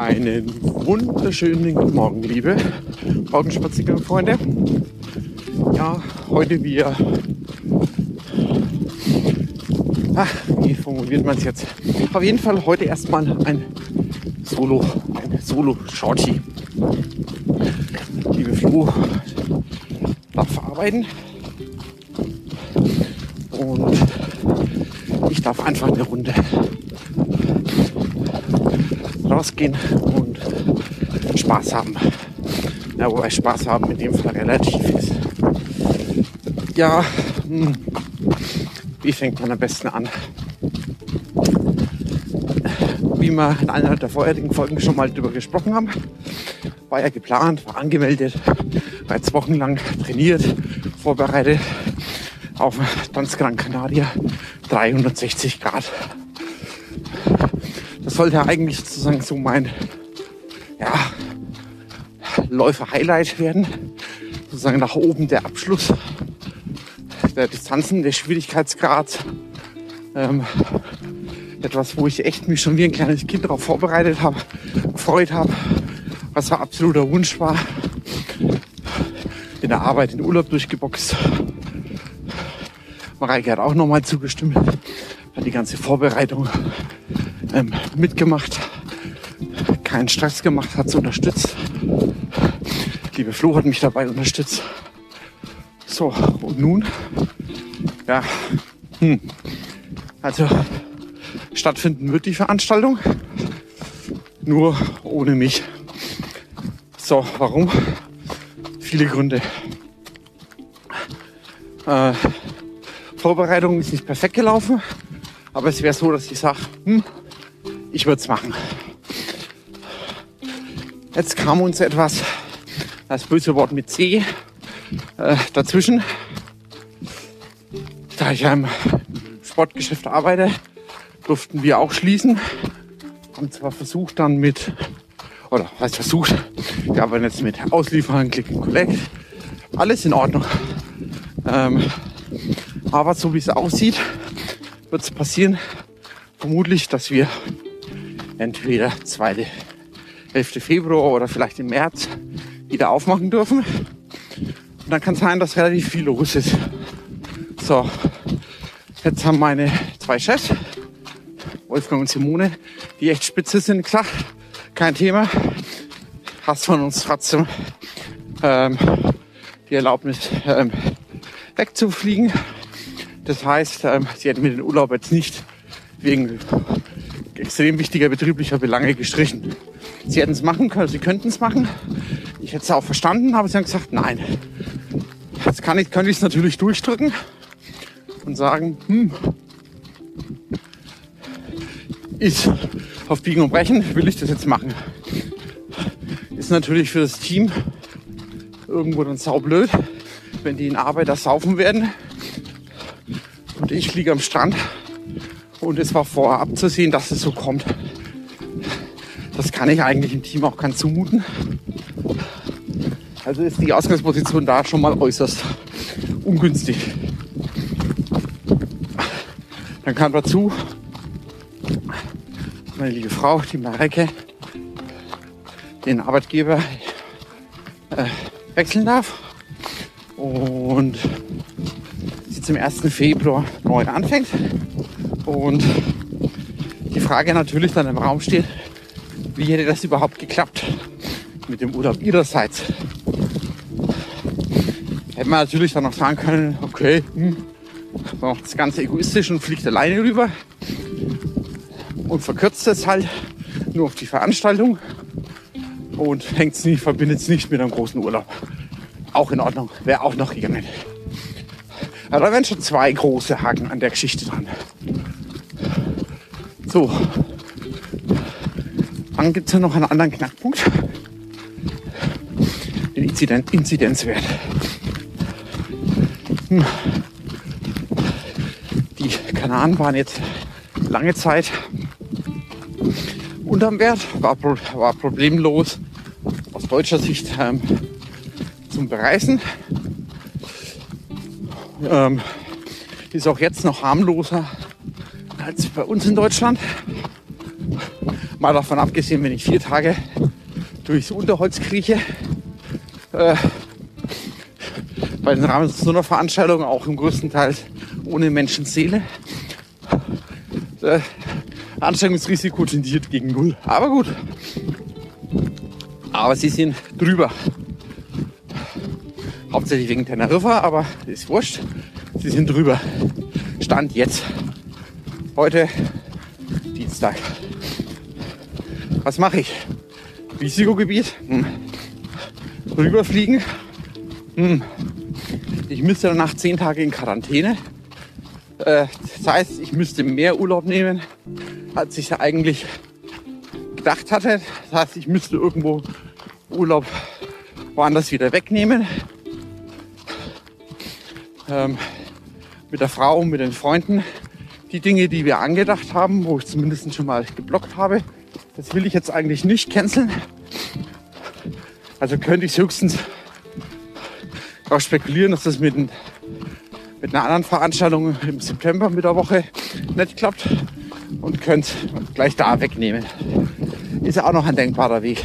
Einen wunderschönen guten Morgen, liebe Morgenspaziergang-Freunde. Ja, heute wir. Ach, wie formuliert man es jetzt? Auf jeden Fall heute erstmal ein Solo, ein Solo-Shorty. Liebe Flo darf arbeiten und ich darf einfach eine Runde rausgehen und Spaß haben. Ja, wobei Spaß haben in dem Fall relativ ist. Ja, hm, wie fängt man am besten an? Wie wir in einer der vorherigen Folgen schon mal drüber gesprochen haben, war ja geplant, war angemeldet, war jetzt wochenlang trainiert, vorbereitet auf Tanzgran Canaria 360 Grad das sollte eigentlich sozusagen so mein ja, Läufer-Highlight werden. Sozusagen nach oben der Abschluss der Distanzen, der Schwierigkeitsgrad. Ähm, etwas, wo ich echt mich schon wie ein kleines Kind darauf vorbereitet habe, gefreut habe, was ein absoluter Wunsch war. In der Arbeit, in Urlaub durchgeboxt. Mareike hat auch nochmal zugestimmt, hat die ganze Vorbereitung ähm, mitgemacht, keinen Stress gemacht, hat es unterstützt. Liebe Flo hat mich dabei unterstützt. So, und nun, ja, hm, also stattfinden wird die Veranstaltung, nur ohne mich. So, warum? Viele Gründe. Äh, Vorbereitung ist nicht perfekt gelaufen, aber es wäre so, dass ich sage, hm, ich würde es machen. Jetzt kam uns etwas, das böse Wort mit C, äh, dazwischen. Da ich im Sportgeschäft arbeite, durften wir auch schließen. Haben zwar versucht dann mit, oder was versucht, wir arbeiten jetzt mit Ausliefern, Click and Collect. Alles in Ordnung. Ähm, aber so wie es aussieht, wird es passieren, vermutlich, dass wir entweder zweite Hälfte Februar oder vielleicht im März wieder aufmachen dürfen. Und dann kann es sein, dass relativ viel los ist. So, jetzt haben meine zwei Chefs, Wolfgang und Simone, die echt spitze sind, gesagt, kein Thema. Hast von uns trotzdem ähm, die Erlaubnis ähm, wegzufliegen. Das heißt, ähm, sie hätten mir den Urlaub jetzt nicht wegen extrem wichtiger betrieblicher Belange gestrichen. Sie hätten es machen können, sie könnten es machen. Ich hätte es auch verstanden, aber sie haben gesagt, nein. Jetzt kann ich, könnte ich es natürlich durchdrücken und sagen, hm, ich auf Biegen und Brechen will ich das jetzt machen. Ist natürlich für das Team irgendwo dann saublöd, wenn die in Arbeit das saufen werden und ich liege am Strand und es war vorher abzusehen, dass es so kommt. Das kann ich eigentlich im Team auch kein zumuten. Also ist die Ausgangsposition da schon mal äußerst ungünstig. Dann kam dazu meine liebe Frau, die Mareke, den Arbeitgeber äh, wechseln darf und sie zum 1. Februar neu anfängt. Und die Frage natürlich dann im Raum steht, wie hätte das überhaupt geklappt mit dem Urlaub ihrerseits? Hätte man natürlich dann noch sagen können, okay, hm, man macht das Ganze egoistisch und fliegt alleine rüber und verkürzt es halt nur auf die Veranstaltung und hängt es nicht, verbindet es nicht mit einem großen Urlaub. Auch in Ordnung, wäre auch noch gegangen. Aber da wären schon zwei große Haken an der Geschichte dran. So. Dann gibt es ja noch einen anderen Knackpunkt. Den Inzident Inzidenzwert. Hm. Die Kanaren waren jetzt lange Zeit unterm Wert, war, war problemlos aus deutscher Sicht ähm, zum Bereisen. Ähm, ist auch jetzt noch harmloser als bei uns in Deutschland. Mal davon abgesehen, wenn ich vier Tage durchs Unterholz krieche, äh, bei den Rahmen so einer Veranstaltung auch im größten Teil ohne Menschenseele. Äh, Ansteckungsrisiko tendiert gegen null. Aber gut. Aber sie sind drüber. Hauptsächlich wegen Teneriffa, aber ist wurscht. Sie sind drüber. Stand jetzt. Heute Dienstag. Was mache ich? Risikogebiet? Hm. Rüberfliegen? Hm. Ich müsste danach zehn Tage in Quarantäne. Äh, das heißt, ich müsste mehr Urlaub nehmen, als ich eigentlich gedacht hatte. Das heißt, ich müsste irgendwo Urlaub woanders wieder wegnehmen. Ähm, mit der Frau, mit den Freunden. Die Dinge, die wir angedacht haben, wo ich zumindest schon mal geblockt habe, das will ich jetzt eigentlich nicht canceln. Also könnte ich höchstens darauf spekulieren, dass das mit, mit einer anderen Veranstaltung im September mit der Woche nicht klappt und könnt gleich da wegnehmen. Ist ja auch noch ein denkbarer Weg.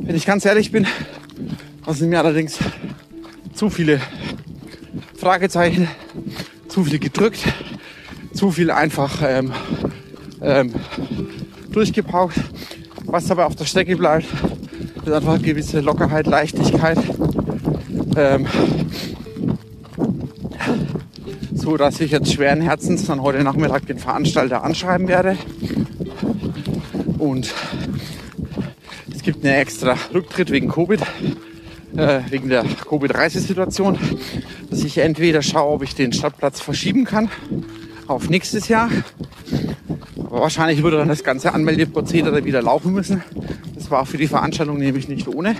Wenn ich ganz ehrlich bin, sind mir allerdings zu viele Fragezeichen, zu viel gedrückt, zu viel einfach ähm, ähm, durchgepaukt. Was aber auf der Strecke bleibt, ist einfach eine gewisse Lockerheit, Leichtigkeit. Ähm, so dass ich jetzt schweren Herzens dann heute Nachmittag den Veranstalter anschreiben werde. Und es gibt einen extra Rücktritt wegen Covid, äh, wegen der Covid-Reisesituation, dass ich entweder schaue, ob ich den Stadtplatz verschieben kann auf nächstes Jahr. Aber wahrscheinlich würde dann das ganze Anmeldeprozedere wieder laufen müssen. Das war für die Veranstaltung nämlich nicht ohne.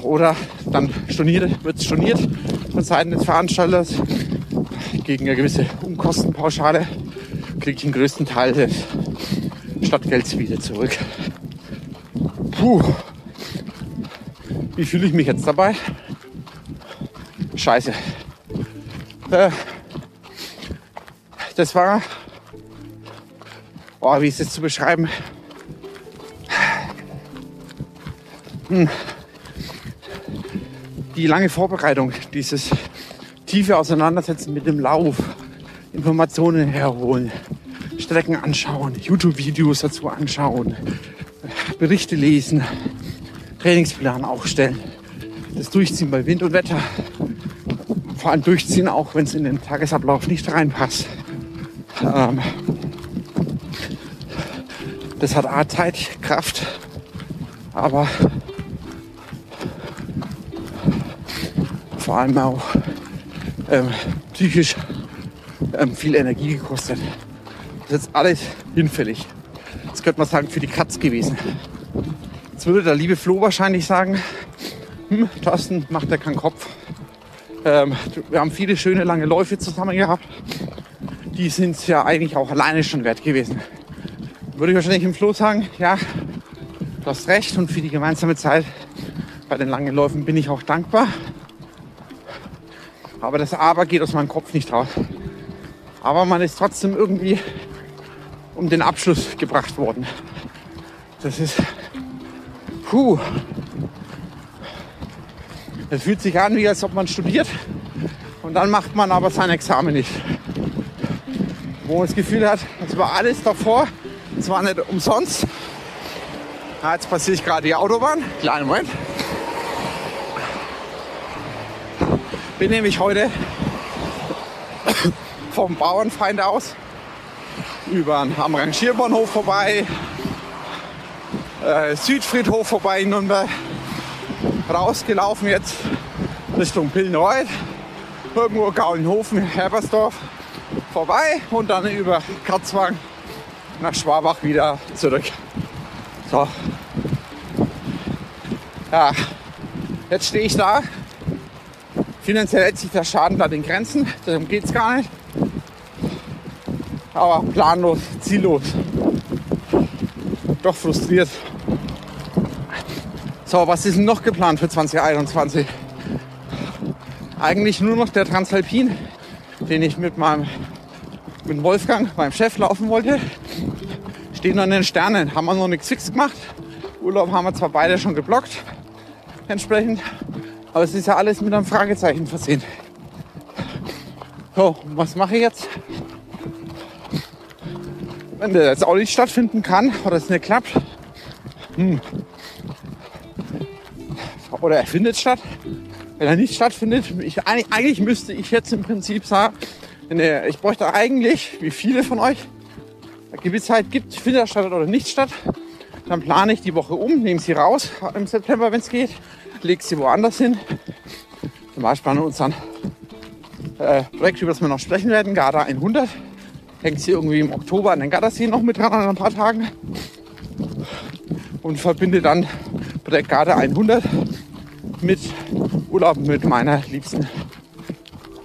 Oder dann wird es storniert von Seiten des Veranstalters gegen eine gewisse Umkostenpauschale kriege ich den größten Teil des Stadtgelds wieder zurück. Puh. Wie fühle ich mich jetzt dabei? Scheiße. Äh, das war, oh, wie ist es zu beschreiben? Hm. Die lange Vorbereitung, dieses tiefe Auseinandersetzen mit dem Lauf, Informationen herholen, Strecken anschauen, YouTube-Videos dazu anschauen, Berichte lesen, Trainingsplan aufstellen, das Durchziehen bei Wind und Wetter, vor allem durchziehen, auch wenn es in den Tagesablauf nicht reinpasst. Ähm, das hat A Zeit, Kraft, aber vor allem auch ähm, psychisch ähm, viel Energie gekostet. Das ist jetzt alles hinfällig. Das könnte man sagen, für die Katz gewesen. Jetzt würde der liebe Flo wahrscheinlich sagen, hm, Thorsten, macht er keinen Kopf. Ähm, wir haben viele schöne lange Läufe zusammen gehabt. Die sind ja eigentlich auch alleine schon wert gewesen. Würde ich wahrscheinlich im Flo sagen, ja, du hast recht und für die gemeinsame Zeit bei den langen Läufen bin ich auch dankbar. Aber das Aber geht aus meinem Kopf nicht raus. Aber man ist trotzdem irgendwie um den Abschluss gebracht worden. Das ist, puh. Es fühlt sich an, wie als ob man studiert und dann macht man aber sein Examen nicht. Wo man das Gefühl hat, es war alles davor, es war nicht umsonst. Ja, jetzt passiere ich gerade die Autobahn. Kleinen Moment. bin nämlich heute vom Bauernfeind aus über am Rangierbahnhof vorbei, äh, Südfriedhof vorbei in Nürnberg, rausgelaufen jetzt Richtung Pillnreuth, irgendwo Gaulenhofen, Herbersdorf vorbei und dann über Katzwang nach Schwabach wieder zurück. So. Ja, jetzt stehe ich da Finanziell hält sich der Schaden da den Grenzen, darum geht es gar nicht. Aber planlos, ziellos. Doch frustriert. So, was ist noch geplant für 2021? Eigentlich nur noch der Transalpin, den ich mit meinem mit Wolfgang, meinem Chef, laufen wollte. Stehen noch in den Sternen. Haben wir noch nichts fix gemacht. Urlaub haben wir zwar beide schon geblockt. Entsprechend. Aber es ist ja alles mit einem Fragezeichen versehen. So, was mache ich jetzt? Wenn der jetzt auch nicht stattfinden kann oder es nicht klappt, hm. Oder er findet statt, wenn er nicht stattfindet, ich, eigentlich müsste ich jetzt im Prinzip sagen, ich bräuchte eigentlich, wie viele von euch, Gewissheit gibt, findet er statt oder nicht statt, dann plane ich die Woche um, nehme sie raus im September, wenn es geht, lege sie woanders hin. Zum Beispiel an unseren äh, Projekt, über das wir noch sprechen werden, Garda 100. Hängt sie irgendwie im Oktober an den Gardasee noch mit dran an ein paar Tagen. Und verbinde dann Projekt Garda 100 mit Urlaub mit meiner Liebsten.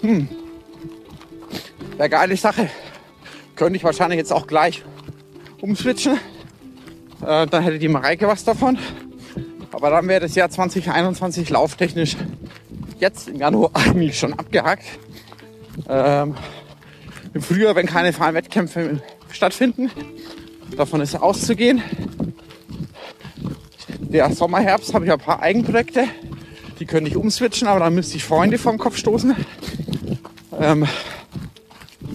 Hm. Ja, geile Sache. Könnte ich wahrscheinlich jetzt auch gleich umswitchen. Äh, dann hätte die Mareike was davon. Aber dann wäre das Jahr 2021 lauftechnisch jetzt im Januar eigentlich schon abgehakt. Ähm, Im Frühjahr, wenn keine freien Wettkämpfe stattfinden, davon ist auszugehen. Der Sommer, Herbst habe ich ein paar Eigenprojekte. Die könnte ich umswitchen, aber dann müsste ich Freunde vom Kopf stoßen. Ähm,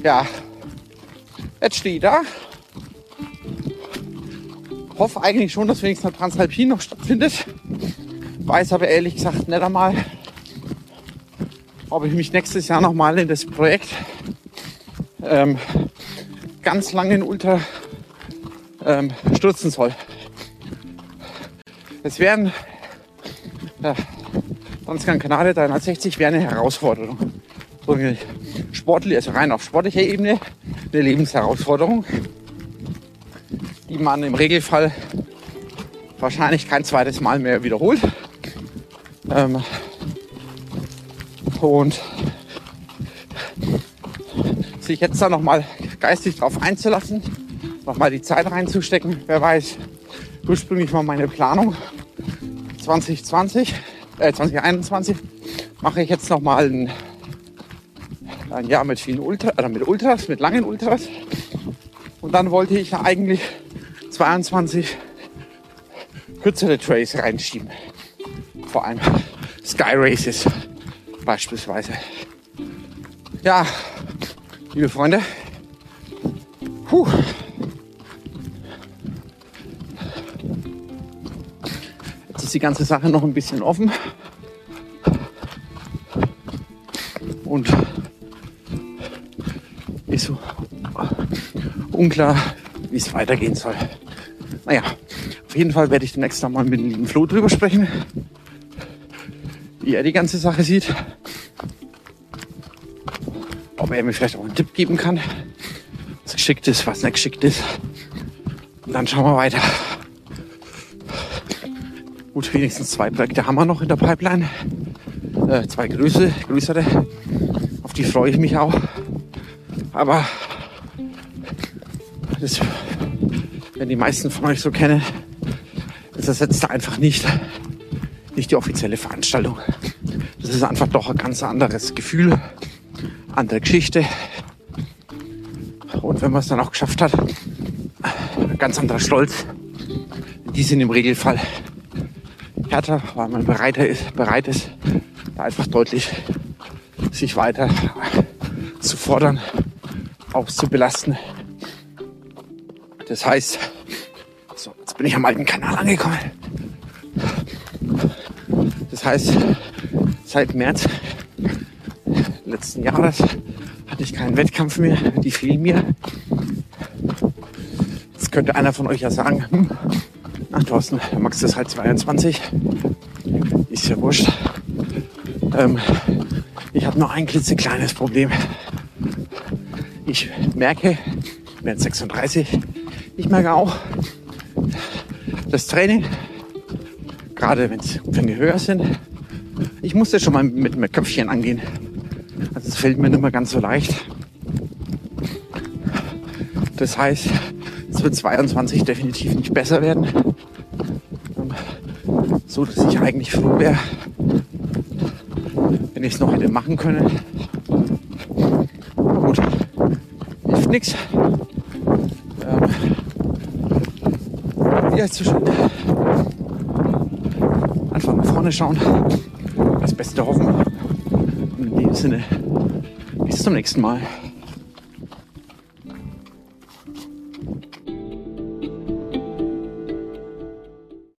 ja, jetzt stehe ich da. Hoffe eigentlich schon, dass wenigstens Transalpin noch stattfindet. Weiß aber ehrlich gesagt nicht einmal, ob ich mich nächstes Jahr nochmal in das Projekt ähm, ganz langen Ultra ähm, stürzen soll. Es wären äh, Transgran Canaria 360 wäre eine Herausforderung. Sportliche, also rein auf sportlicher Ebene eine Lebensherausforderung, die man im Regelfall wahrscheinlich kein zweites Mal mehr wiederholt. Ähm, und sich jetzt da nochmal geistig drauf einzulassen, nochmal die Zeit reinzustecken. Wer weiß, ursprünglich war meine Planung 2020, äh 2021 mache ich jetzt nochmal ein, ein Jahr mit vielen Ultras, oder mit Ultras, mit langen Ultras. Und dann wollte ich eigentlich 22 kürzere Trails reinschieben. Vor allem Sky Races beispielsweise. Ja, liebe Freunde, puh. Ist die ganze Sache noch ein bisschen offen. Und ist so unklar, wie es weitergehen soll. Naja, auf jeden Fall werde ich demnächst noch mal mit dem lieben Flo drüber sprechen, wie er die ganze Sache sieht ob er mir vielleicht auch einen Tipp geben kann, was geschickt ist, was nicht geschickt ist. Und dann schauen wir weiter. Gut, wenigstens zwei Projekte haben wir noch in der Pipeline. Äh, zwei Größe, größere. Auf die freue ich mich auch. Aber das, wenn die meisten von euch so kennen, das ersetzt einfach nicht, nicht die offizielle Veranstaltung. Das ist einfach doch ein ganz anderes Gefühl andere Geschichte. Und wenn man es dann auch geschafft hat, ganz anderer Stolz. Die sind im Regelfall härter, weil man bereiter ist, bereit ist, einfach deutlich sich weiter zu fordern, auszubelasten. Das heißt, so, jetzt bin ich am alten Kanal angekommen. Das heißt, seit März letzten Jahres hatte ich keinen Wettkampf mehr, die fehlen mir. Jetzt könnte einer von euch ja sagen, hm, Thorsten, Max ist halt 22, ist ja wurscht. Ähm, ich habe nur ein klitzekleines Problem. Ich merke, ich bin jetzt 36, ich merke auch, das Training, gerade wenn wir höher sind, ich musste schon mal mit einem Köpfchen angehen. Also es fällt mir nicht mehr ganz so leicht. Das heißt, es wird 22 definitiv nicht besser werden. So dass ich eigentlich froh wäre, wenn ich es noch hätte machen können. Aber gut, hilft nichts. Ähm, so schön. Einfach nach vorne schauen, das Beste hoffen. Und in dem Sinne, bis zum nächsten Mal.